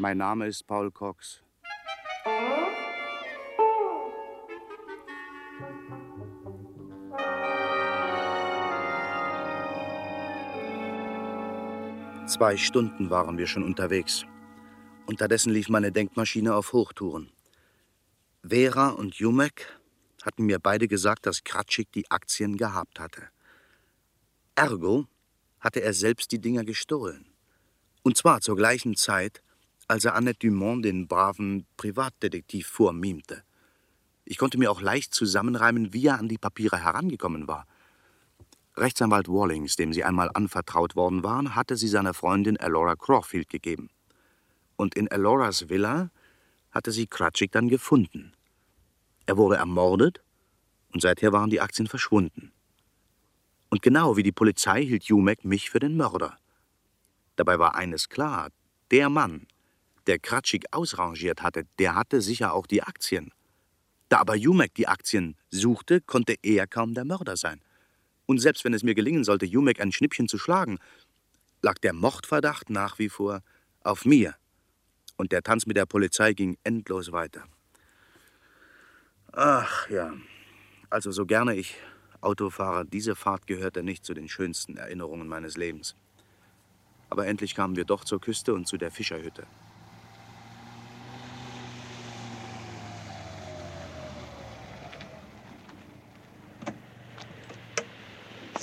Mein Name ist Paul Cox. Zwei Stunden waren wir schon unterwegs. Unterdessen lief meine Denkmaschine auf Hochtouren. Vera und Jumek hatten mir beide gesagt, dass Kratschik die Aktien gehabt hatte. Ergo hatte er selbst die Dinger gestohlen. Und zwar zur gleichen Zeit, als er Annette Dumont den braven Privatdetektiv vormimte. Ich konnte mir auch leicht zusammenreimen, wie er an die Papiere herangekommen war. Rechtsanwalt Wallings, dem sie einmal anvertraut worden waren, hatte sie seiner Freundin Elora Crawfield gegeben. Und in Eloras Villa hatte sie Kratschik dann gefunden. Er wurde ermordet und seither waren die Aktien verschwunden. Und genau wie die Polizei hielt Jumek mich für den Mörder. Dabei war eines klar: der Mann, der Kratschik ausrangiert hatte, der hatte sicher auch die Aktien. Da aber Jumek die Aktien suchte, konnte er kaum der Mörder sein. Und selbst wenn es mir gelingen sollte, Jumek ein Schnippchen zu schlagen, lag der Mordverdacht nach wie vor auf mir. Und der Tanz mit der Polizei ging endlos weiter. Ach ja, also so gerne ich Autofahrer, diese Fahrt gehörte nicht zu den schönsten Erinnerungen meines Lebens. Aber endlich kamen wir doch zur Küste und zu der Fischerhütte.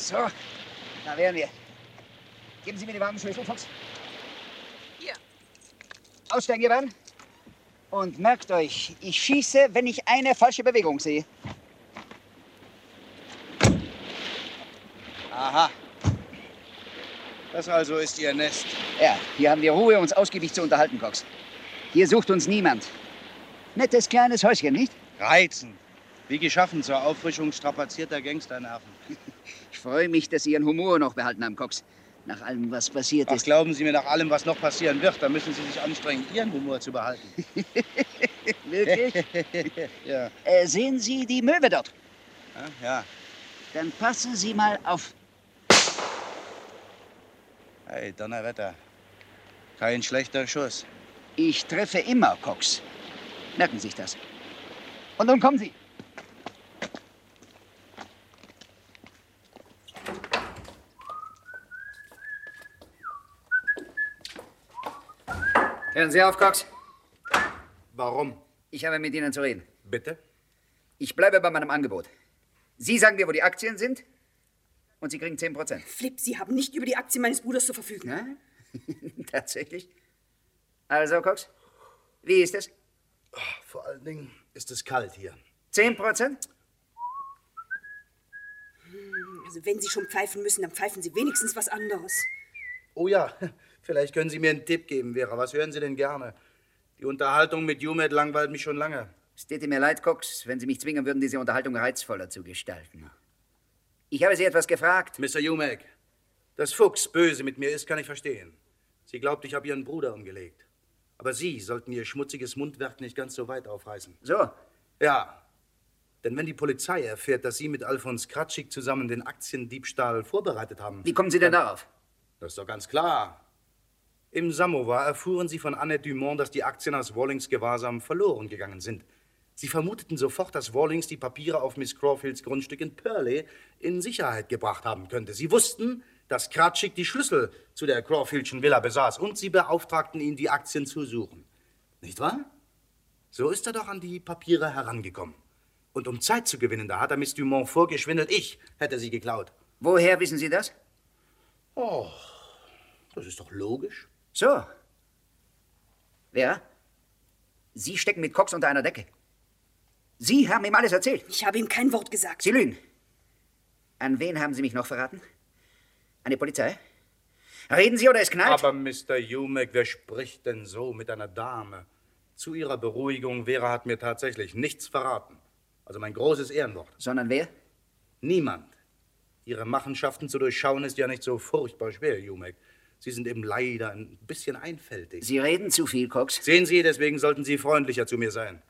So, da wären wir. Geben Sie mir die Wagenschlüssel, Fuchs. Hier. Aussteigen, ihr beiden. Und merkt euch, ich schieße, wenn ich eine falsche Bewegung sehe. Aha. Das also ist Ihr Nest. Ja, hier haben wir Ruhe, uns ausgiebig zu unterhalten, Cox. Hier sucht uns niemand. Nettes kleines Häuschen, nicht? Reizen. Wie geschaffen zur Auffrischung strapazierter Gangsternerven. Ich freue mich, dass Sie Ihren Humor noch behalten haben, Cox. Nach allem, was passiert Ach, ist. glauben Sie mir, nach allem, was noch passieren wird, da müssen Sie sich anstrengen, Ihren Humor zu behalten. Wirklich? ja. Äh, sehen Sie die Möwe dort? Ja. Dann passen Sie mal auf. Hey, Donnerwetter. Kein schlechter Schuss. Ich treffe immer, Cox. Merken Sie sich das. Und nun kommen Sie. Hören Sie auf, Cox. Warum? Ich habe mit Ihnen zu reden. Bitte? Ich bleibe bei meinem Angebot. Sie sagen mir, wo die Aktien sind und Sie kriegen 10 Prozent. Flip, Sie haben nicht über die Aktien meines Bruders zu verfügen. Ja? Tatsächlich? Also, Cox, wie ist es? Vor allen Dingen ist es kalt hier. 10 Prozent? Also wenn Sie schon pfeifen müssen, dann pfeifen Sie wenigstens was anderes. Oh ja, vielleicht können Sie mir einen Tipp geben, Vera. Was hören Sie denn gerne? Die Unterhaltung mit Jumet langweilt mich schon lange. Es täte mir leid, Cox, wenn Sie mich zwingen würden, diese Unterhaltung reizvoller zu gestalten. Ich habe Sie etwas gefragt. Mr. Jumek, dass Fuchs böse mit mir ist, kann ich verstehen. Sie glaubt, ich habe ihren Bruder umgelegt. Aber Sie sollten Ihr schmutziges Mundwerk nicht ganz so weit aufreißen. So, Ja. Denn wenn die Polizei erfährt, dass Sie mit Alfons Kratschik zusammen den Aktiendiebstahl vorbereitet haben. wie kommen Sie denn darauf? Das ist doch ganz klar. Im Samovar erfuhren sie von Annette Dumont, dass die Aktien aus Wallings Gewahrsam verloren gegangen sind. Sie vermuteten sofort, dass Wallings die Papiere auf Miss Crawfields Grundstück in Purley in Sicherheit gebracht haben könnte. Sie wussten, dass Kratschik die Schlüssel zu der Crawfieldschen Villa besaß und sie beauftragten ihn, die Aktien zu suchen. Nicht wahr? So ist er doch an die Papiere herangekommen. Und um Zeit zu gewinnen, da hat er Miss Dumont vorgeschwindelt, ich hätte sie geklaut. Woher wissen Sie das? Oh, das ist doch logisch. So. Wer? Sie stecken mit Cox unter einer Decke. Sie haben ihm alles erzählt. Ich habe ihm kein Wort gesagt. Sie lügen. An wen haben Sie mich noch verraten? An die Polizei? Reden Sie oder es knallt? Aber Mr. Jumek, wer spricht denn so mit einer Dame? Zu Ihrer Beruhigung, Vera hat mir tatsächlich nichts verraten. Also mein großes Ehrenwort. Sondern wer? Niemand. Ihre Machenschaften zu durchschauen ist ja nicht so furchtbar schwer, Jumek. Sie sind eben leider ein bisschen einfältig. Sie reden zu viel, Cox. Sehen Sie, deswegen sollten Sie freundlicher zu mir sein.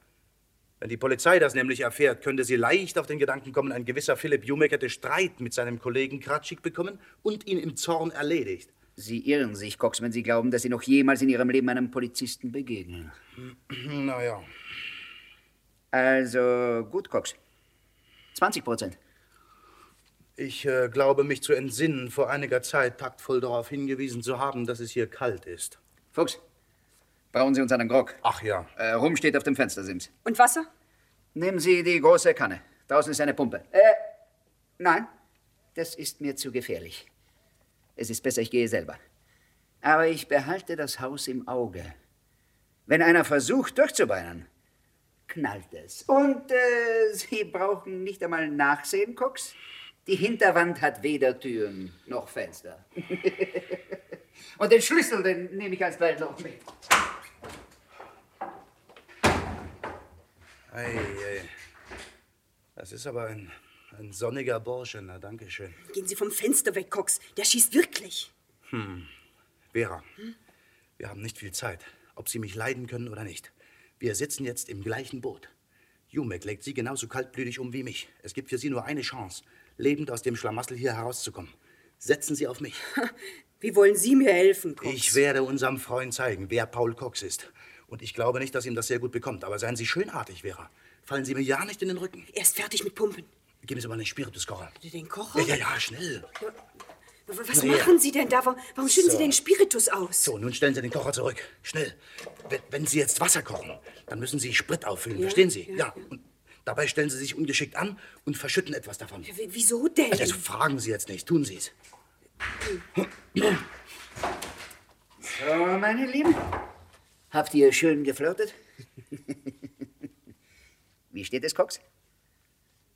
Wenn die Polizei das nämlich erfährt, könnte sie leicht auf den Gedanken kommen, ein gewisser Philipp Jumek hätte Streit mit seinem Kollegen Kratschik bekommen und ihn im Zorn erledigt. Sie irren sich, Cox, wenn Sie glauben, dass Sie noch jemals in Ihrem Leben einem Polizisten begegnen. Naja. Also, gut, Cox. 20 Prozent. Ich äh, glaube, mich zu entsinnen, vor einiger Zeit taktvoll darauf hingewiesen zu haben, dass es hier kalt ist. Fuchs, brauchen Sie uns einen Grog? Ach ja. Äh, Rum steht auf dem Fenstersims. Und Wasser? Nehmen Sie die große Kanne. Draußen ist eine Pumpe. Äh, nein, das ist mir zu gefährlich. Es ist besser, ich gehe selber. Aber ich behalte das Haus im Auge. Wenn einer versucht, durchzubeinen, knallt es. Und äh, Sie brauchen nicht einmal nachsehen, Cox. Die Hinterwand hat weder Türen noch Fenster. Und den Schlüssel, den nehme ich alsbald noch mit. Ei, ei. Das ist aber ein, ein sonniger Bursche, na danke schön. Gehen Sie vom Fenster weg, Cox. Der schießt wirklich. Vera, wir haben nicht viel Zeit, ob Sie mich leiden können oder nicht. Wir sitzen jetzt im gleichen Boot. Jumek legt Sie genauso kaltblütig um wie mich. Es gibt für Sie nur eine Chance, lebend aus dem Schlamassel hier herauszukommen. Setzen Sie auf mich. Wie wollen Sie mir helfen, Cox? Ich werde unserem Freund zeigen, wer Paul Cox ist. Und ich glaube nicht, dass ihm das sehr gut bekommt. Aber seien Sie schönartig, Vera. Fallen Sie mir ja nicht in den Rücken. Er ist fertig mit Pumpen. Geben Sie mal einen Spirituskocher. Den Kocher? Ja, ja, ja, schnell. Was Maria. machen Sie denn da? Warum schütten Sie So. den Spiritus aus? So, nun stellen Sie den Kocher zurück. Schnell. Wenn, wenn Sie jetzt Wasser kochen, dann müssen Sie Sprit auffüllen. Verstehen Sie? Ja. Und dabei stellen Sie sich ungeschickt an und verschütten etwas davon. W- Wieso denn? Also fragen Sie jetzt nicht, tun Sie es. So, meine Lieben. Habt ihr schön geflirtet? Wie steht es, Cox?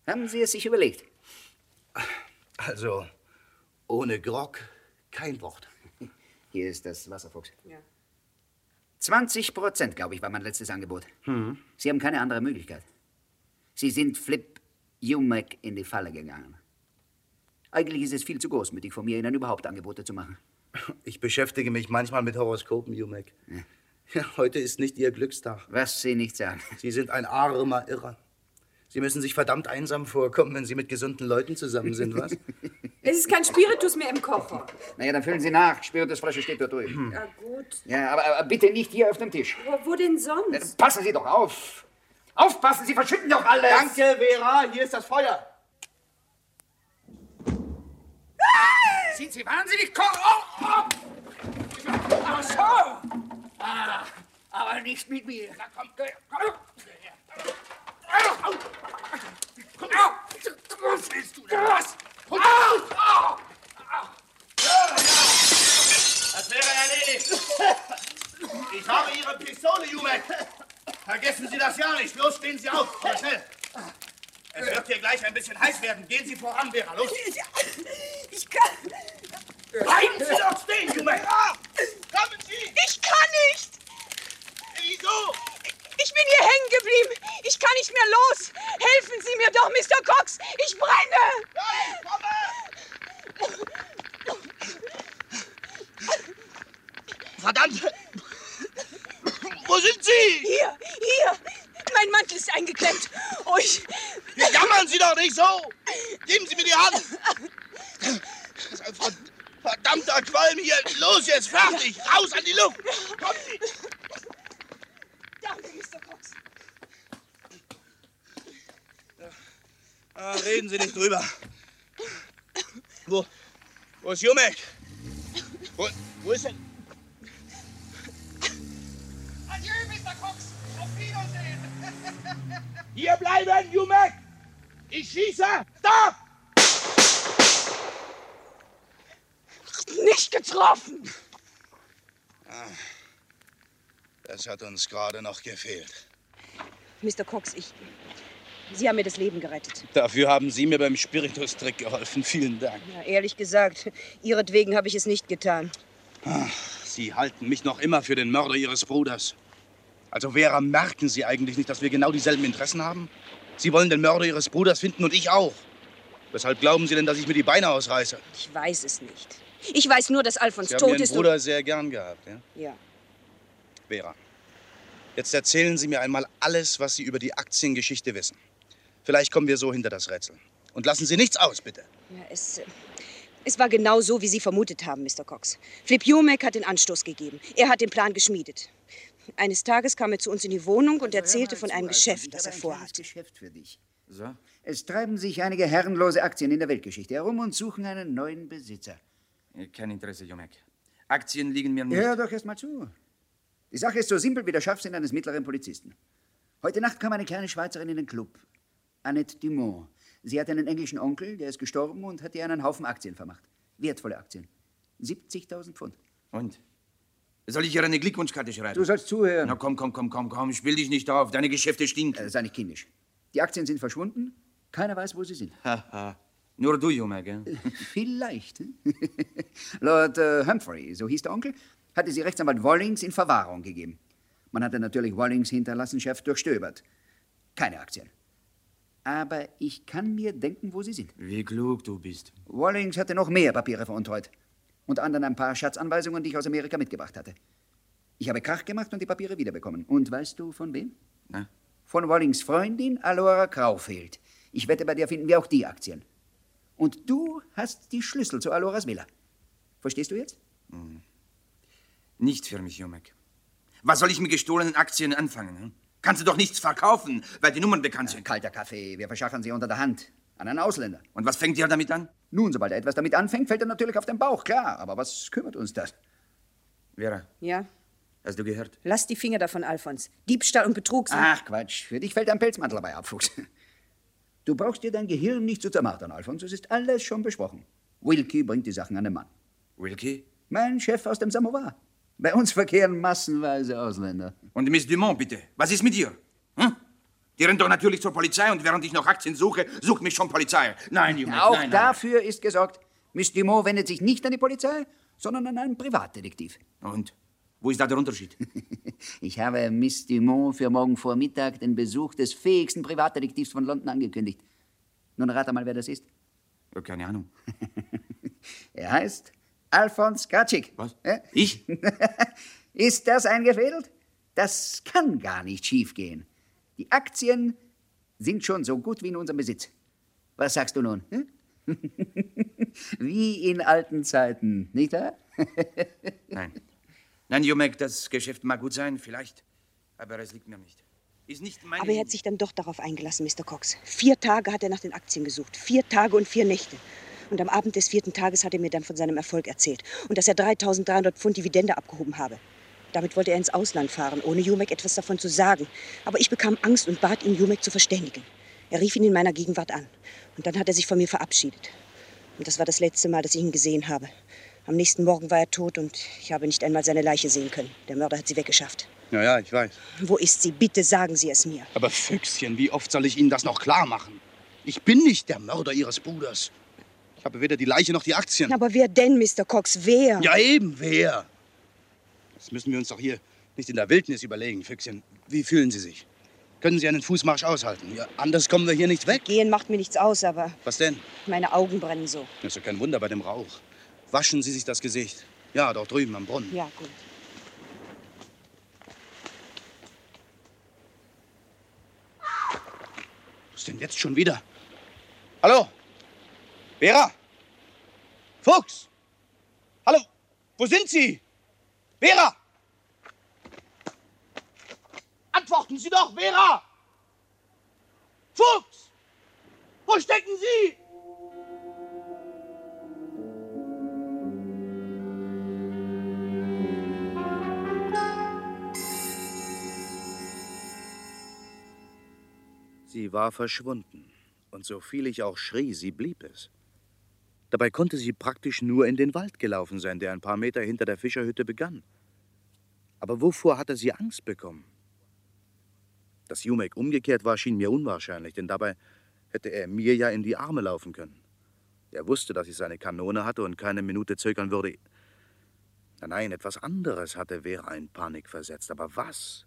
Haben Sie es sich überlegt? Also, ohne Grog kein Wort. Hier ist das Wasser, Fuchs. Ja. 20 Prozent, glaube ich, war mein letztes Angebot. Sie haben keine andere Möglichkeit. Sie sind Flip Jumek in die Falle gegangen. Eigentlich ist es viel zu großmütig von mir, Ihnen überhaupt Angebote zu machen. Ich beschäftige mich manchmal mit Horoskopen, Jumek. Ja, heute ist nicht Ihr Glückstag. Was Sie nicht sagen. Sie sind ein armer Irrer. Sie müssen sich verdammt einsam vorkommen, wenn Sie mit gesunden Leuten zusammen sind, was? Es ist kein Spiritus mehr im Kocher. Naja, dann füllen Sie nach. Spiritusflasche steht dort drüben. Ja, gut. Ja, aber, aber bitte nicht hier auf dem Tisch. Wo, wo denn sonst? Passen Sie doch auf. Aufpassen, Sie verschütten doch alles. Danke, Vera. Hier ist das Feuer. Sind Sie wahnsinnig? Koch! Oh, oh. Ach so! Ah, aber nicht mit mir. Na komm, komm. Au. Au. Was willst du denn? Was? Au. Au. Das wäre erledigt. Ich habe Ihre Pistole, Jumek. Vergessen Sie das ja nicht. Los, stehen Sie auf. Aber schnell. Es wird hier gleich ein bisschen heiß werden. Gehen Sie voran, Vera. Los. Ich kann. Bleiben Sie doch stehen, Jumek. Kommen Sie. Ich kann nicht! Wieso? Ich bin hier hängen geblieben! Ich kann nicht mehr los! Helfen Sie mir doch, Mr. Cox! Ich brenne! Ja, ich komme. Verdammt. Wo sind Sie? Hier, hier! Mein Mantel ist eingeklemmt! Oh, ich. Jammern Sie doch nicht so. Geben Sie mir die Hand. Das ist ein verd- verdammter Qualm hier. Los jetzt, fertig. Raus an die Luft. Kommen Sie. Danke, Mr. Cox. Ah, reden Sie nicht drüber. Wo, wo ist Jumek? Wo, wo ist denn? Hier bleiben, Jumek. Ich schieße. Stopp! Nicht getroffen! Das hat uns gerade noch gefehlt. Mr. Cox, ich. Sie haben mir das Leben gerettet. Dafür haben Sie mir beim Spiritus-Trick geholfen. Vielen Dank. Ja, ehrlich gesagt, Ihretwegen habe ich es nicht getan. Sie halten mich noch immer für den Mörder Ihres Bruders. Also, Vera, merken Sie eigentlich nicht, dass wir genau dieselben Interessen haben? Sie wollen den Mörder Ihres Bruders finden und ich auch. Weshalb glauben Sie denn, dass ich mir die Beine ausreiße? Ich weiß es nicht. Ich weiß nur, dass Alfons Sie haben tot Ihren ist. Bruder sehr gern gehabt, ja? Ja. Vera, jetzt erzählen Sie mir einmal alles, was Sie über die Aktiengeschichte wissen. Vielleicht kommen wir so hinter das Rätsel. Und lassen Sie nichts aus, bitte. ja es, äh, Es war genau so, wie Sie vermutet haben, Mr. Cox. Flip Humek hat den Anstoß gegeben. Er hat den Plan geschmiedet. Eines Tages kam er zu uns in die Wohnung und erzählte von einem Geschäft, das er vorhat. Geschäft für dich. So? Es treiben sich einige herrenlose Aktien in der Weltgeschichte herum und suchen einen neuen Besitzer. Kein Interesse, Jomek. Aktien liegen mir nicht. Hör doch erst mal zu. Die Sache ist so simpel wie der Scharfsinn eines mittleren Polizisten. Heute Nacht kam eine kleine Schweizerin in den Club. Annette Dumont. Sie hat einen englischen Onkel, der ist gestorben und hat ihr einen Haufen Aktien vermacht. Wertvolle Aktien. 70.000 Pfund. Und? Soll ich ihr eine Glückwunschkarte schreiben? Du sollst zuhören. Na komm, komm, komm, komm, komm, spiel dich nicht auf. Deine Geschäfte stinken. Äh, sei nicht kindisch. Die Aktien sind verschwunden. Keiner weiß, wo sie sind. Haha. Nur du, Junge, gell? Vielleicht. hm? Lord äh, Humphrey, so hieß der Onkel, hatte sie Rechtsanwalt Wollings in Verwahrung gegeben. Man hatte natürlich Wollings Hinterlassenschaft durchstöbert. Keine Aktien. Aber ich kann mir denken, wo sie sind. Wie klug du bist. Wollings hatte noch mehr Papiere veruntreut. Unter anderem ein paar Schatzanweisungen, die ich aus Amerika mitgebracht hatte. Ich habe Krach gemacht und die Papiere wiederbekommen. Und weißt du von wem? Na? Von Wollings Freundin Alora Graufeld. Ich wette, bei der finden wir auch die Aktien. Und du hast die Schlüssel zu Aloras Villa. Verstehst du jetzt? Nicht für mich, Jumek. Was soll ich mit gestohlenen Aktien anfangen? Hm? Kannst du doch nichts verkaufen, weil die Nummern bekannt sind. Kalter Kaffee, wir verschachern sie unter der Hand. An einen Ausländer. Und was fängt ihr damit an? Nun, sobald er etwas damit anfängt, fällt er natürlich auf den Bauch, klar. Aber was kümmert uns das? Vera, Ja, hast du gehört? lass die Finger davon, Alfons. Diebstahl und Betrug sind... Ach, Quatsch. Für dich fällt ein Pelzmantel dabei ab, Fuchs. Du brauchst dir dein Gehirn nicht zu zermartern, Alfons. Es ist alles schon besprochen. Wilkie bringt die Sachen an den Mann. Wilkie? Mein Chef aus dem Samovar. Bei uns verkehren massenweise Ausländer. Und Miss Dumont, bitte. Was ist mit ihr? Die rennt doch natürlich zur Polizei und während ich noch Aktien suche, sucht mich schon Polizei. Nein, Junge, Auch nein, nein. dafür ist gesorgt. Miss Dumont wendet sich nicht an die Polizei, sondern an einen Privatdetektiv. Und? Wo ist da der Unterschied? Ich habe Miss Dumont für morgen Vormittag den Besuch des fähigsten Privatdetektivs von London angekündigt. Nun rate mal, wer das ist. Ja, keine Ahnung. Er heißt Alfons Kratschik. Was? Ich? Ist das eingefädelt? Das kann gar nicht schiefgehen. Die Aktien sind schon so gut wie in unserem Besitz. Was sagst du nun? hm? wie in alten Zeiten, nicht wahr? Nein. Nein, Jumek, das Geschäft mag gut sein, vielleicht. Aber es liegt mir nicht. Ist nicht meine... Aber er hat sich dann doch darauf eingelassen, Mr. Cox. Vier Tage hat er nach den Aktien gesucht. Vier Tage und vier Nächte. Und am Abend des vierten Tages hat er mir dann von seinem Erfolg erzählt. Und dass er 3300 Pfund Dividende abgehoben habe. Damit wollte er ins Ausland fahren, ohne Jumek etwas davon zu sagen. Aber ich bekam Angst und bat ihn, Jumek zu verständigen. Er rief ihn in meiner Gegenwart an. Und dann hat er sich von mir verabschiedet. Und das war das letzte Mal, dass ich ihn gesehen habe. Am nächsten Morgen war er tot und ich habe nicht einmal seine Leiche sehen können. Der Mörder hat sie weggeschafft. Ja, ja, ich weiß. Wo ist sie? Bitte sagen Sie es mir. Aber Füchschen, wie oft soll ich Ihnen das noch klar machen? Ich bin nicht der Mörder Ihres Bruders. Ich habe weder die Leiche noch die Aktien. Aber wer denn, Mr. Cox? Wer? Ja, eben, wer? Das müssen wir uns doch hier nicht in der Wildnis überlegen, Füchschen. Wie fühlen Sie sich? Können Sie einen Fußmarsch aushalten? Ja, anders kommen wir hier nicht weg. Gehen macht mir nichts aus, aber Was denn? meine Augen brennen so. Das ist ja kein Wunder bei dem Rauch. Waschen Sie sich das Gesicht. Ja, dort drüben am Brunnen. Ja, gut. Was denn jetzt schon wieder? Hallo? Vera? Fuchs? Hallo? Wo sind Sie? Vera? Antworten Sie doch, Vera! Fuchs! Wo stecken Sie? Sie war verschwunden. Und so viel ich auch schrie, sie blieb es. Dabei konnte sie praktisch nur in den Wald gelaufen sein, der ein paar Meter hinter der Fischerhütte begann. Aber wovor hatte sie Angst bekommen? Dass Jumek umgekehrt war, schien mir unwahrscheinlich, denn dabei hätte er mir ja in die Arme laufen können. Er wusste, dass ich seine Kanone hatte und keine Minute zögern würde. Nein, etwas anderes hatte Vera in Panik versetzt. Aber was?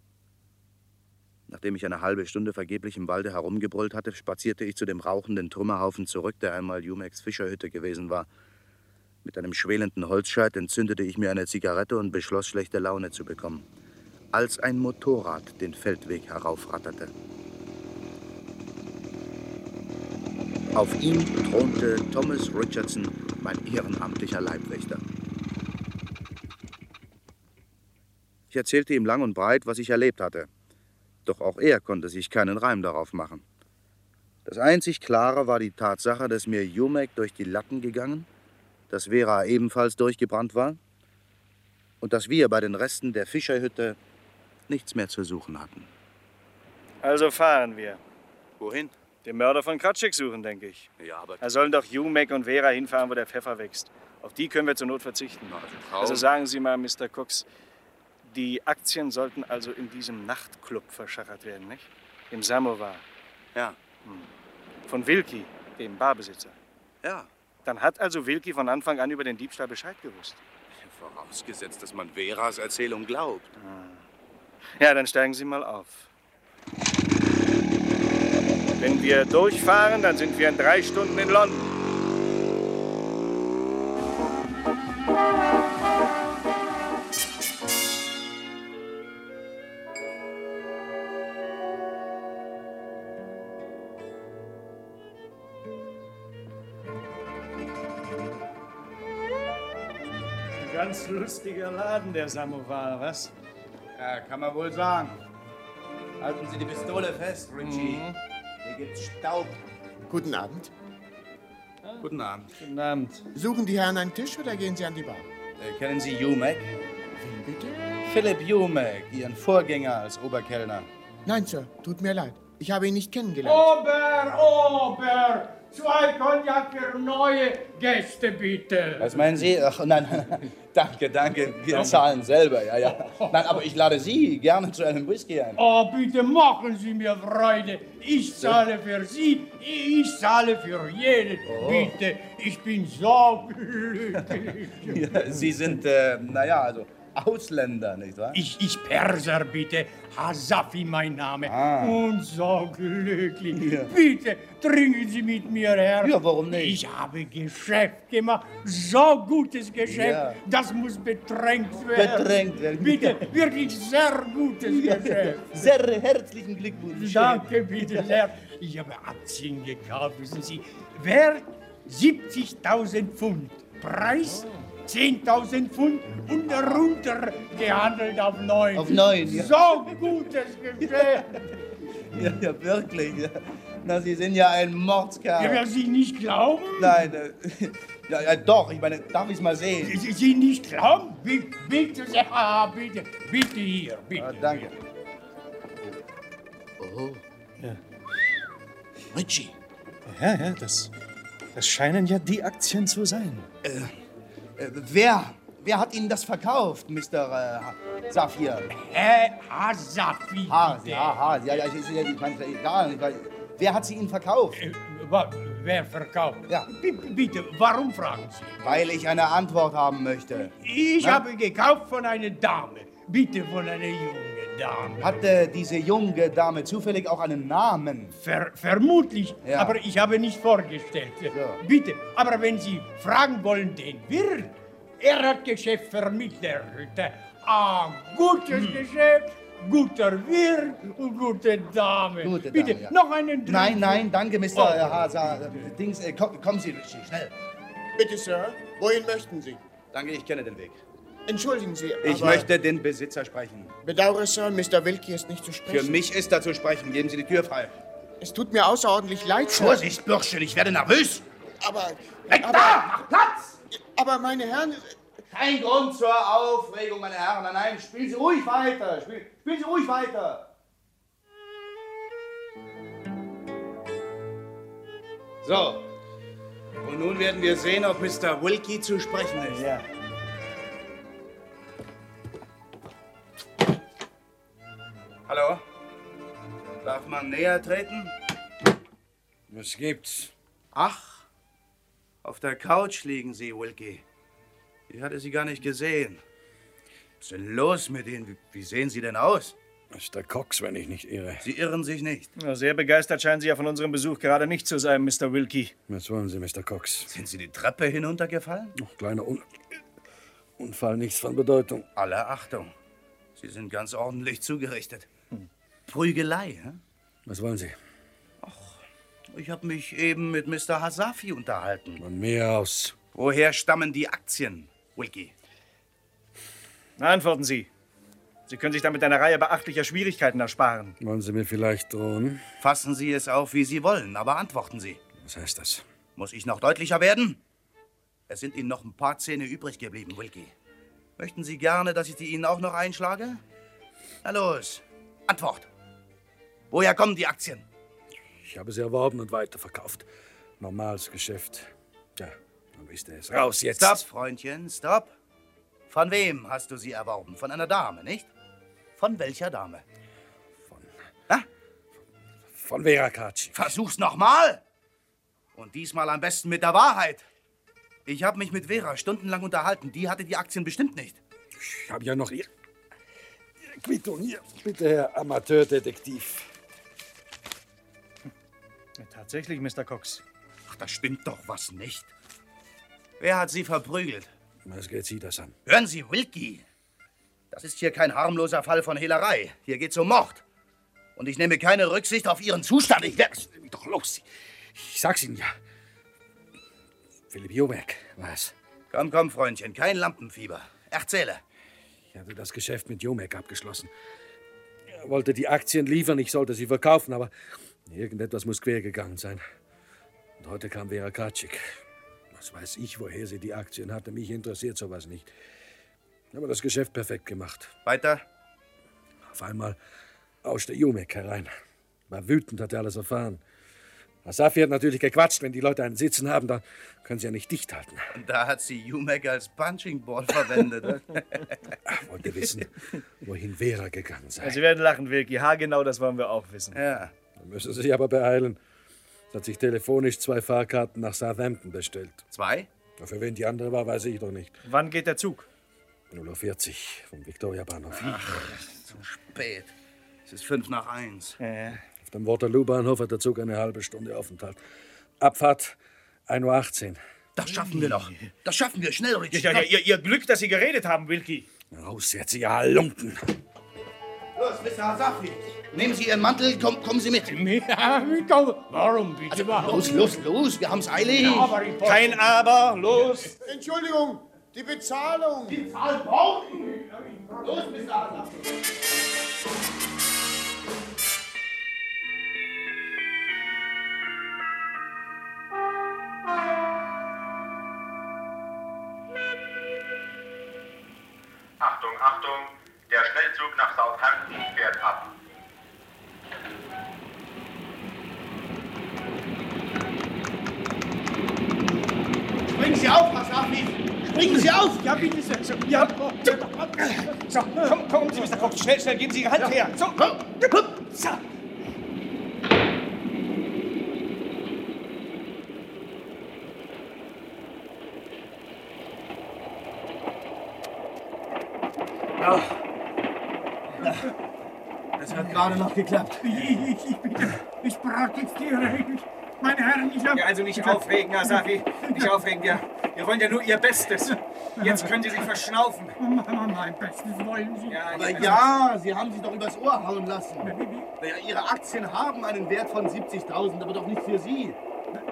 Nachdem ich eine halbe Stunde vergeblich im Walde herumgebrüllt hatte, spazierte ich zu dem rauchenden Trümmerhaufen zurück, der einmal Jumeks Fischerhütte gewesen war. Mit einem schwelenden Holzscheit entzündete ich mir eine Zigarette und beschloss, schlechte Laune zu bekommen, als ein Motorrad den Feldweg heraufratterte. Auf ihm thronte Thomas Richardson mein ehrenamtlicher Leibwächter. Ich erzählte ihm lang und breit, was ich erlebt hatte. Doch auch er konnte sich keinen Reim darauf machen. Das einzig Klare war die Tatsache, dass mir Jumek durch die Latten gegangen, dass Vera ebenfalls durchgebrannt war und dass wir bei den Resten der Fischerhütte nichts mehr zu suchen hatten. Also fahren wir. Wohin? Den Mörder von Kratschik suchen, denke ich. Ja, aber Da sollen doch Jumek und Vera hinfahren, wo der Pfeffer wächst. Auf die können wir zur Not verzichten. Traum. Also sagen Sie mal, Mr. Cox, die Aktien sollten also in diesem Nachtclub verschachert werden, nicht? Im Samovar. Ja. Von Wilki, dem Barbesitzer. Ja. Dann hat also Wilki von Anfang an über den Diebstahl Bescheid gewusst. Vorausgesetzt, dass man Veras Erzählung glaubt. Ja, dann steigen Sie mal auf. Wenn wir durchfahren, dann sind wir in drei Stunden in London. Ganz lustiger Laden, der Samovar, was? Ja, kann man wohl sagen. Halten Sie die Pistole fest, Richie. Mhm. Hier gibt's Staub. Guten Abend. Guten Abend. Guten Abend. Suchen die Herren einen Tisch oder gehen Sie an die Bar? Äh, kennen Sie Jumek? Wen bitte? Philipp Jumek, Ihren Vorgänger als Oberkellner. Nein, Sir, tut mir leid. Ich habe ihn nicht kennengelernt. Ober, Ober, zwei Cognac für neue Gäste bitte. Was meinen Sie? Ach, nein, nein, danke, danke. Wir zahlen selber, ja, ja. Nein, aber ich lade Sie gerne zu einem Whisky ein. Oh, bitte machen Sie mir Freude. Ich zahle für Sie, ich zahle für jeden. Bitte, ich bin so glücklich. Ja, Sie sind, äh, naja, also Ausländer, nicht wahr? Ich, ich Perser, bitte. Hasafi mein Name. Ah. Und so glücklich. Bitte, trinken Sie mit mir her. Ja, warum nicht? Ich habe Geschäft gemacht. So gutes Geschäft. Ja. Das muss betränkt werden. Betränkt werden. Bitte, wirklich sehr gutes Geschäft. Sehr herzlichen Glückwunsch. Danke, bitte sehr. Ich habe Aktien gekauft, wissen Sie. Wert 70.000 Pfund. Preis 10.000 Pfund und runter gehandelt auf 9. Auf neun, ja. So gutes Geschäft. Ja, ja, wirklich. Ja. Na, Sie sind ja ein Mordskerl. Ihr werdet Sie nicht glauben? Nein, äh, ja, ja, doch, ich meine, darf ich es mal sehen? Sie, Sie nicht glauben? Bitte, bitte, sehr, ah, bitte, bitte hier, bitte. Ah, danke. Richie, Ja, ja, das, das scheinen ja die Aktien zu sein. Äh, wer, wer hat Ihnen das verkauft, Mr. Äh, Saphir? Herr Hasafi. Ha, ja, ha, ja, ja, ich, ich, ich meine, egal. Ich, weiß- wer hat sie Ihnen verkauft? Äh, wa- Wer verkauft? Ja. B bitte, warum fragen Sie? Weil ich eine Antwort haben möchte. Ich Na? habe gekauft von einer Dame. Bitte von einer jungen Dame. Hatte diese junge Dame zufällig auch einen Namen? Ver vermutlich, Ja. aber ich habe nicht vorgestellt. Bitte, aber wenn Sie fragen wollen, den Wirt, er hat Geschäft vermittelt. Ah, gutes Hm. Geschäft, guter Wirt und gute Dame. Gute Bitte, Dame, ja. noch einen Drink. Nein, nein, danke, Mr. Oh. Hasa. Dings, äh, komm, kommen Sie, schnell. Bitte, Sir, wohin möchten Sie? Danke, ich kenne den Weg. Entschuldigen Sie, Ich möchte den Besitzer sprechen. bedauere, Sir, Mr. Wilkie ist nicht zu sprechen. Für mich ist er zu sprechen. Geben Sie die Tür frei. Es tut mir außerordentlich leid, Sir. Vorsicht, Bürschel, ich werde nervös. Aber, Weg aber, da! Mach Platz! aber meine Herren, Kein Grund zur Aufregung, meine Herren. Nein, nein, spielen Sie ruhig weiter. Spiel, spielen Sie ruhig weiter. So. Und nun werden wir sehen, ob Mr. Wilkie zu sprechen ist. Ja. Hallo? Darf man näher treten? Was gibt's? Ach, auf der Couch liegen Sie, Wilkie. Ich hatte Sie gar nicht gesehen. Was ist denn los mit Ihnen? Wie, sehen Sie denn aus? Mr. Cox, wenn ich nicht irre. Sie irren sich nicht. Ja, sehr begeistert scheinen Sie ja von unserem Besuch gerade nicht zu sein, Mr. Wilkie. Was wollen Sie, Mr. Cox? Sind Sie die Treppe hinuntergefallen? Noch kleiner Un Unfall, nichts von Bedeutung. Alle Achtung. Sie sind ganz ordentlich zugerichtet. Prügelei, hä? Was wollen Sie? Ich habe mich eben mit Mr. Hasafi unterhalten. Von mir aus. Woher stammen die Aktien, Wilkie? Na, antworten Sie. Sie können sich damit eine Reihe beachtlicher Schwierigkeiten ersparen. Wollen Sie mir vielleicht drohen? Fassen Sie es auf, wie Sie wollen, aber antworten Sie. Was heißt das? Muss ich noch deutlicher werden? Es sind Ihnen noch ein paar Zähne übrig geblieben, Wilkie. Möchten Sie gerne, dass ich die Ihnen auch noch einschlage? Na los, Antwort. Woher kommen die Aktien? Ich habe sie erworben und weiterverkauft. Normales Geschäft. Ja, dann wisst ihr es. Raus jetzt! Stopp, Freundchen, stopp. Von wem hast du sie erworben? Von einer Dame, nicht? Von welcher Dame? Von Vera Kaci. Versuch's nochmal! Und diesmal am besten mit der Wahrheit. Ich habe mich mit Vera stundenlang unterhalten. Die hatte die Aktien bestimmt nicht. Ich habe ja noch ihr. Quittung hier. Bitte, Herr Amateurdetektiv. Ja, tatsächlich, Mr. Cox. Ach, da stimmt doch was nicht. Wer hat Sie verprügelt? Was geht Sie das an? Hören Sie, Wilkie. Das ist hier kein harmloser Fall von Hehlerei. Hier geht's um Mord. Und ich nehme keine Rücksicht auf Ihren Zustand. Ich werde... Doch los. Ich sag's Ihnen ja. Philipp Joberg war's. Komm, komm, Freundchen, kein Lampenfieber. Erzähle. Ich hatte das Geschäft mit Jomek abgeschlossen. Er wollte die Aktien liefern, ich sollte sie verkaufen, aber irgendetwas muss quergegangen sein. Und heute kam Vera Kratschik. Was weiß ich, woher sie die Aktien hatte. Mich interessiert sowas nicht. Aber das Geschäft perfekt gemacht. Weiter? Auf einmal rauschte Jumek herein. War wütend, hat er alles erfahren. Asafi hat natürlich gequatscht. Wenn die Leute einen Sitzen haben, dann können sie ja nicht dicht halten. Und da hat sie Jumek als Punching Ball verwendet. Wollte wissen, wohin Vera gegangen sei. Sie werden lachen, Wilkie. Ha, genau das wollen wir auch wissen. Ja. Müssen Sie sich aber beeilen. Sie hat sich telefonisch zwei Fahrkarten nach Southampton bestellt. Zwei? Für wen die andere war, weiß ich doch nicht. Wann geht der Zug? 0.40 Uhr vom Victoria-Bahnhof. Ach, zu spät. Es ist fünf nach eins. Auf dem Waterloo-Bahnhof hat der Zug eine halbe Stunde Aufenthalt. Abfahrt 1.18 Uhr. Das schaffen wir noch. Das schaffen wir. Schnell, Rich. Ja, ja, ja, ihr, ihr Glück, dass Sie geredet haben, Wilkie. Raus jetzt, ihr Halunken. Los, Mr. Hasafi. Nehmen Sie Ihren Mantel, komm, kommen Sie mit. Ja. Warum bitte? Also, los, los, los. Wir haben's eilig. Kein Aber, los. Entschuldigung, die Bezahlung. Die Zahl brauchen. Los, Mr. Hasafi. Achtung, Achtung, der Schnellzug nach Southampton fährt ab. Sie auf, Hasafi. Springen Sie auf. Ja, bitte, Sir. So, ja. So, komm, kommen Sie, Mr. Cox. Schnell, schnell, geben Sie Ihre Hand her. So, komm. So. Das hat gerade noch geklappt. Ich, ich, ich bitte, ich protestiere. Meine Herren, ich habe... Ja, also nicht aufregen, Asafi. Nicht aufregen. Wir, wir wollen ja nur Ihr Bestes. Jetzt können Sie sich verschnaufen. Mein Bestes wollen Sie. Ja, Aber ja, Sie haben sich doch übers Ohr hauen lassen. Naja, Ihre Aktien haben einen Wert von 70.000, aber doch nicht für Sie.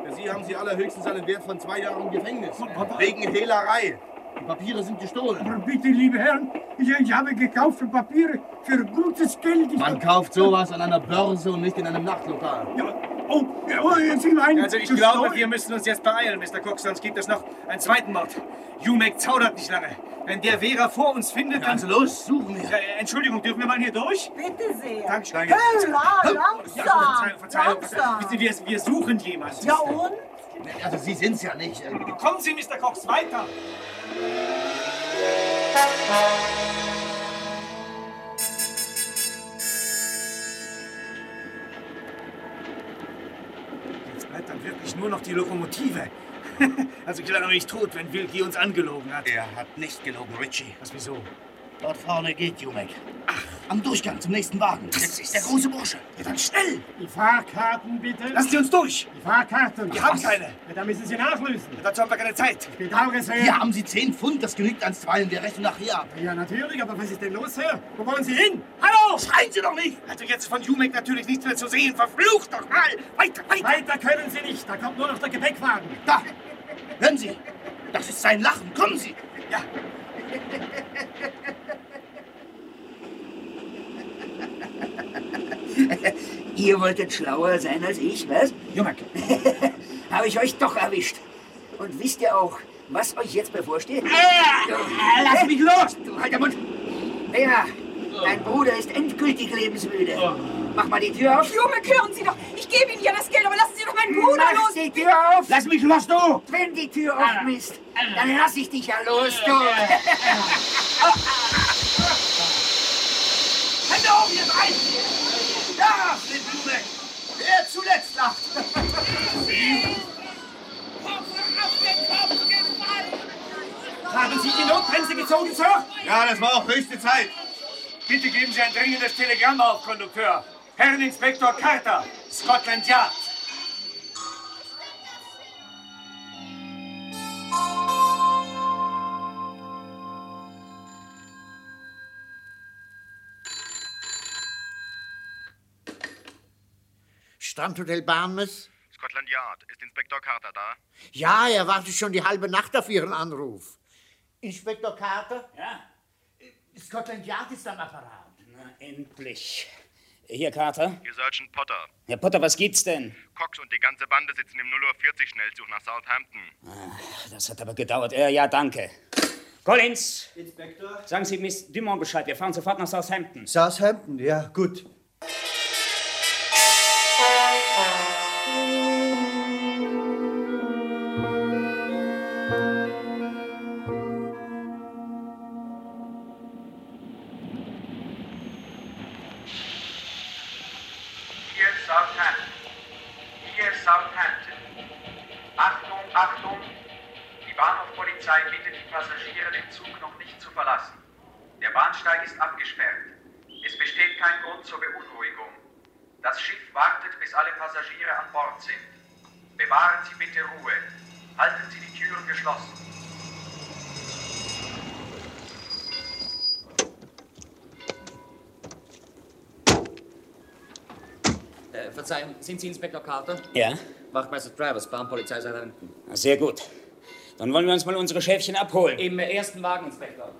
Für Sie haben sie allerhöchstens einen Wert von zwei Jahren Gefängnis. Wegen Hehlerei. Die Papiere sind gestohlen. Aber bitte, liebe Herren, ich, ich habe gekaufte Papiere für gutes Geld. Ich Man kauft sowas an einer Börse und nicht in einem Nachtlokal. Ja, oh, ja, oh, Sie meinen... Also ich glaube, wir müssen uns jetzt beeilen, Mr. Cox, sonst gibt es noch einen zweiten Mord. Jumek zaudert nicht lange. Wenn der Vera vor uns findet, dann... Also los, suchen wir. Ja, Entschuldigung, dürfen wir mal hier durch? Bitte sehr. Dankeschön. Höller, langsam. Verzeihung, Verzeihung. Langsam. Wissen Sie, wir, wir suchen jemanden. Ja und? Also Sie sind's ja nicht. Kommen Sie, Mr. Cox, weiter. Nur noch die Lokomotive. Also ich lache mich tot, wenn Wilkie uns angelogen hat. Er hat nicht gelogen, Richie. Was, wieso? Dort vorne geht Jumek. Ach, am Durchgang zum nächsten Wagen. Das ist der große Bursche. Ja, dann schnell! Die Fahrkarten, bitte. Lassen Sie uns durch! Die Fahrkarten. Wir haben keine. Ja, dann müssen Sie nachlösen. Dazu haben wir keine Zeit. Ich bedauere sehr. Hier haben Sie 10 Pfund, das genügt einstweilen. Wir rechnen nachher ab. Ja, natürlich, aber was ist denn los, Herr? Wo wollen Sie hin? Hallo! Schreien Sie doch nicht! Also jetzt von Jumek natürlich nichts mehr zu sehen. Verflucht doch mal! Weiter, weiter! Weiter können Sie nicht. Da kommt nur noch der Gepäckwagen. Da! Hören Sie! Das ist sein Lachen. Kommen Sie. Ja. Ihr wolltet schlauer sein als ich, was? Jumek. Habe ich euch doch erwischt. Und wisst ihr auch, was euch jetzt bevorsteht? Äh, lass mich los! Du, halt den Mund! Vera, dein Bruder ist endgültig lebensmüde. Mach mal die Tür auf. Junge, hören Sie doch. Ich gebe Ihnen ja das Geld, aber lassen Sie doch meinen Bruder Mach los. die Tür auf! Lass mich los, du! Wenn die Tür offen ist, dann lass ich dich ja los, du! Hände auf, ihr drei! Da, Fliplumek! Wer zuletzt lacht! Haben Sie die Notbremse gezogen, Sir? Ja, das war auch höchste Zeit. Bitte geben Sie ein dringendes Telegramm auf, Kondukteur. Herrn Inspektor Carter, Scotland Yard. Strandhotel Barnes? Scotland Yard. Ist Inspektor Carter da? Ja, er wartet schon die halbe Nacht auf Ihren Anruf. Inspektor Carter? Ja? Scotland Yard ist am Apparat. Na, endlich. Hier, Carter. Hier Sergeant Potter. Herr Potter, was gibt's denn? Cox und die ganze Bande sitzen im 040 Schnellzug nach Southampton. Das hat aber gedauert. Äh, ja, danke. Collins, Inspektor? sagen Sie Miss Dumont Bescheid. Wir fahren sofort nach Southampton. Southampton, ja, gut. An Bord sind. Bewahren Sie bitte Ruhe. Halten Sie die Türen geschlossen. Äh, Verzeihung, sind Sie Inspektor Carter? Ja? Wachtmeister Travers, Bahnpolizei Southampton. Na, Sehr gut. Dann wollen wir uns mal unsere Schäfchen abholen. Im ersten Wagen, Inspektor.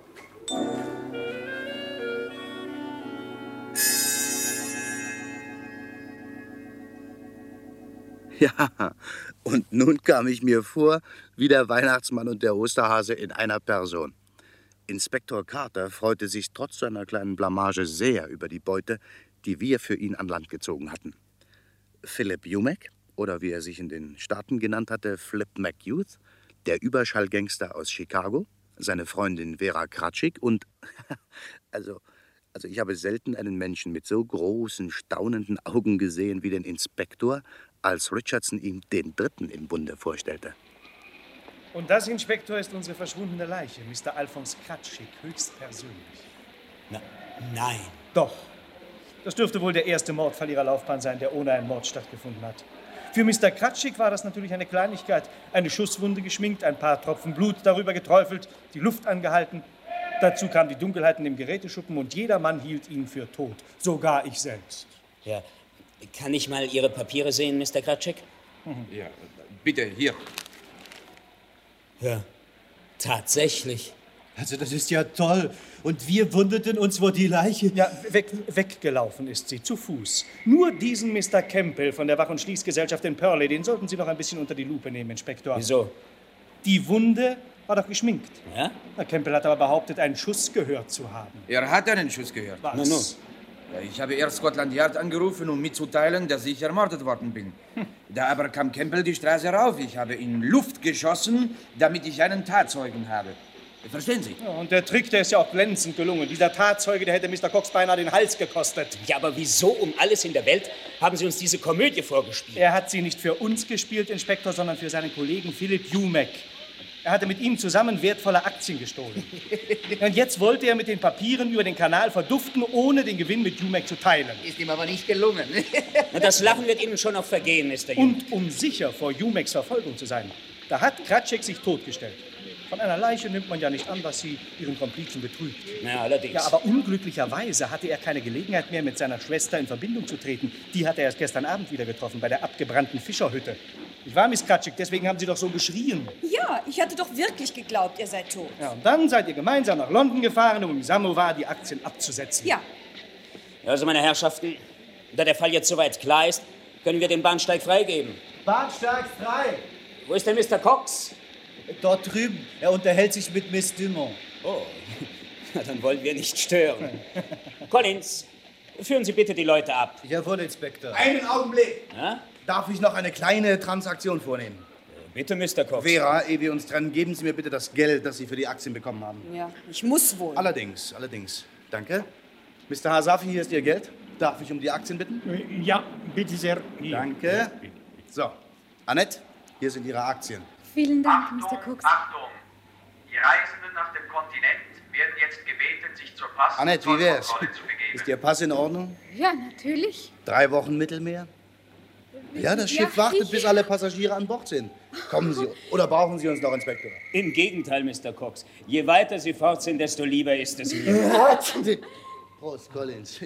Ja, und nun kam ich mir vor wie der Weihnachtsmann und der Osterhase in einer Person. Inspektor Carter freute sich trotz seiner kleinen Blamage sehr über die Beute, die wir für ihn an Land gezogen hatten. Philip Jumek, oder wie er sich in den Staaten genannt hatte, Flip McYouth, der Überschallgangster aus Chicago, seine Freundin Vera Kratschik und, also, also ich habe selten einen Menschen mit so großen, staunenden Augen gesehen wie den Inspektor, als Richardson ihm den Dritten im Bunde vorstellte. Und das, Inspektor, ist unsere verschwundene Leiche, Mr. Alphonse Kratschik, höchstpersönlich. Na, nein. Doch. Das dürfte wohl der erste Mordfall Ihrer Laufbahn sein, der ohne einen Mord stattgefunden hat. Für Mr. Kratschik war das natürlich eine Kleinigkeit. Eine Schusswunde geschminkt, ein paar Tropfen Blut darüber geträufelt, die Luft angehalten. Dazu kam die Dunkelheit in dem Geräteschuppen und jeder Mann hielt ihn für tot. Sogar ich selbst. Ja. Kann ich mal Ihre Papiere sehen, Mr. Kratschik? Ja, bitte, hier. Ja. Tatsächlich. Also das ist ja toll. Und wir wunderten uns, wo die Leiche... Ja, weg, weggelaufen ist sie, zu Fuß. Nur diesen Mr. Campbell von der Wach- und Schließgesellschaft in Purley, den sollten Sie noch ein bisschen unter die Lupe nehmen, Inspektor. Wieso? Die Wunde war doch geschminkt. Ja? Herr Campbell hat aber behauptet, einen Schuss gehört zu haben. Er hat einen Schuss gehört. Was? Na, nun. Ich habe erst Scotland Yard angerufen, um mitzuteilen, dass ich ermordet worden bin. Da aber kam Campbell die Straße rauf. Ich habe in Luft geschossen, damit ich einen Tatzeugen habe. Verstehen Sie? Ja, und der Trick, der ist ja auch glänzend gelungen. Dieser Tatzeuge, der hätte Mr. Cox beinahe den Hals gekostet. Ja, aber wieso um alles in der Welt haben Sie uns diese Komödie vorgespielt? Er hat sie nicht für uns gespielt, Inspektor, sondern für seinen Kollegen Philipp Jumek. Er hatte mit ihm zusammen wertvolle Aktien gestohlen. Und jetzt wollte er mit den Papieren über den Kanal verduften, ohne den Gewinn mit Jumek zu teilen. Ist ihm aber nicht gelungen. Na, das Lachen wird Ihnen schon noch vergehen, Mr. Jumek. Und um sicher vor Jumeks Verfolgung zu sein, da hat Kratschek sich totgestellt. Von einer Leiche nimmt man ja nicht an, dass sie ihren Komplizen betrügt. Na, allerdings. Ja, aber unglücklicherweise hatte er keine Gelegenheit mehr, mit seiner Schwester in Verbindung zu treten. Die hat er erst gestern Abend wieder getroffen, bei der abgebrannten Fischerhütte. Ich war Miss Kratschik, deswegen haben Sie doch so geschrien. Ja, ich hatte doch wirklich geglaubt, ihr seid tot. Ja, und dann seid ihr gemeinsam nach London gefahren, um im Samovar die Aktien abzusetzen. Ja. Also, meine Herrschaften, da der Fall jetzt soweit klar ist, können wir den Bahnsteig freigeben. Bahnsteig frei. Wo ist denn Mr. Cox? Dort drüben. Er unterhält sich mit Miss Dumont. Oh, dann wollen wir nicht stören. Collins, führen Sie bitte die Leute ab. Jawohl, Inspektor. Einen Augenblick. Ja? Darf ich noch eine kleine Transaktion vornehmen? Bitte, Mr. Cox. Vera, ehe wir uns trennen, geben Sie mir bitte das Geld, das Sie für die Aktien bekommen haben. Ja, ich muss wohl. Allerdings, allerdings. Danke. Mr. Hasafi, hier ist Ihr Geld. Darf ich um die Aktien bitten? Ja, bitte sehr. Danke. So, Annette, hier sind Ihre Aktien. Vielen Dank, Mr. Cox. Achtung! Die Reisenden nach dem Kontinent werden jetzt gebeten, sich zur Pass- Annette, wie wär's? Ist Ihr Pass in Ordnung? Ja, natürlich. Drei Wochen Mittelmeer? Ja, das Schiff Ja, wartet, ich- bis alle Passagiere an Bord sind. Kommen Sie. Oder brauchen Sie uns noch, Inspektor? Im Gegenteil, Mr. Cox. Je weiter Sie fort sind, desto lieber ist es mir. Prost, Collins.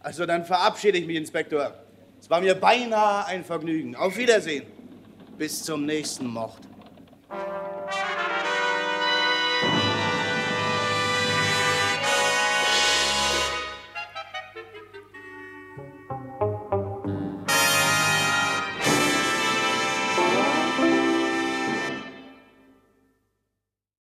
Also dann verabschiede ich mich, Inspektor. Es war mir beinahe ein Vergnügen. Auf Wiedersehen. Bis zum nächsten Mord.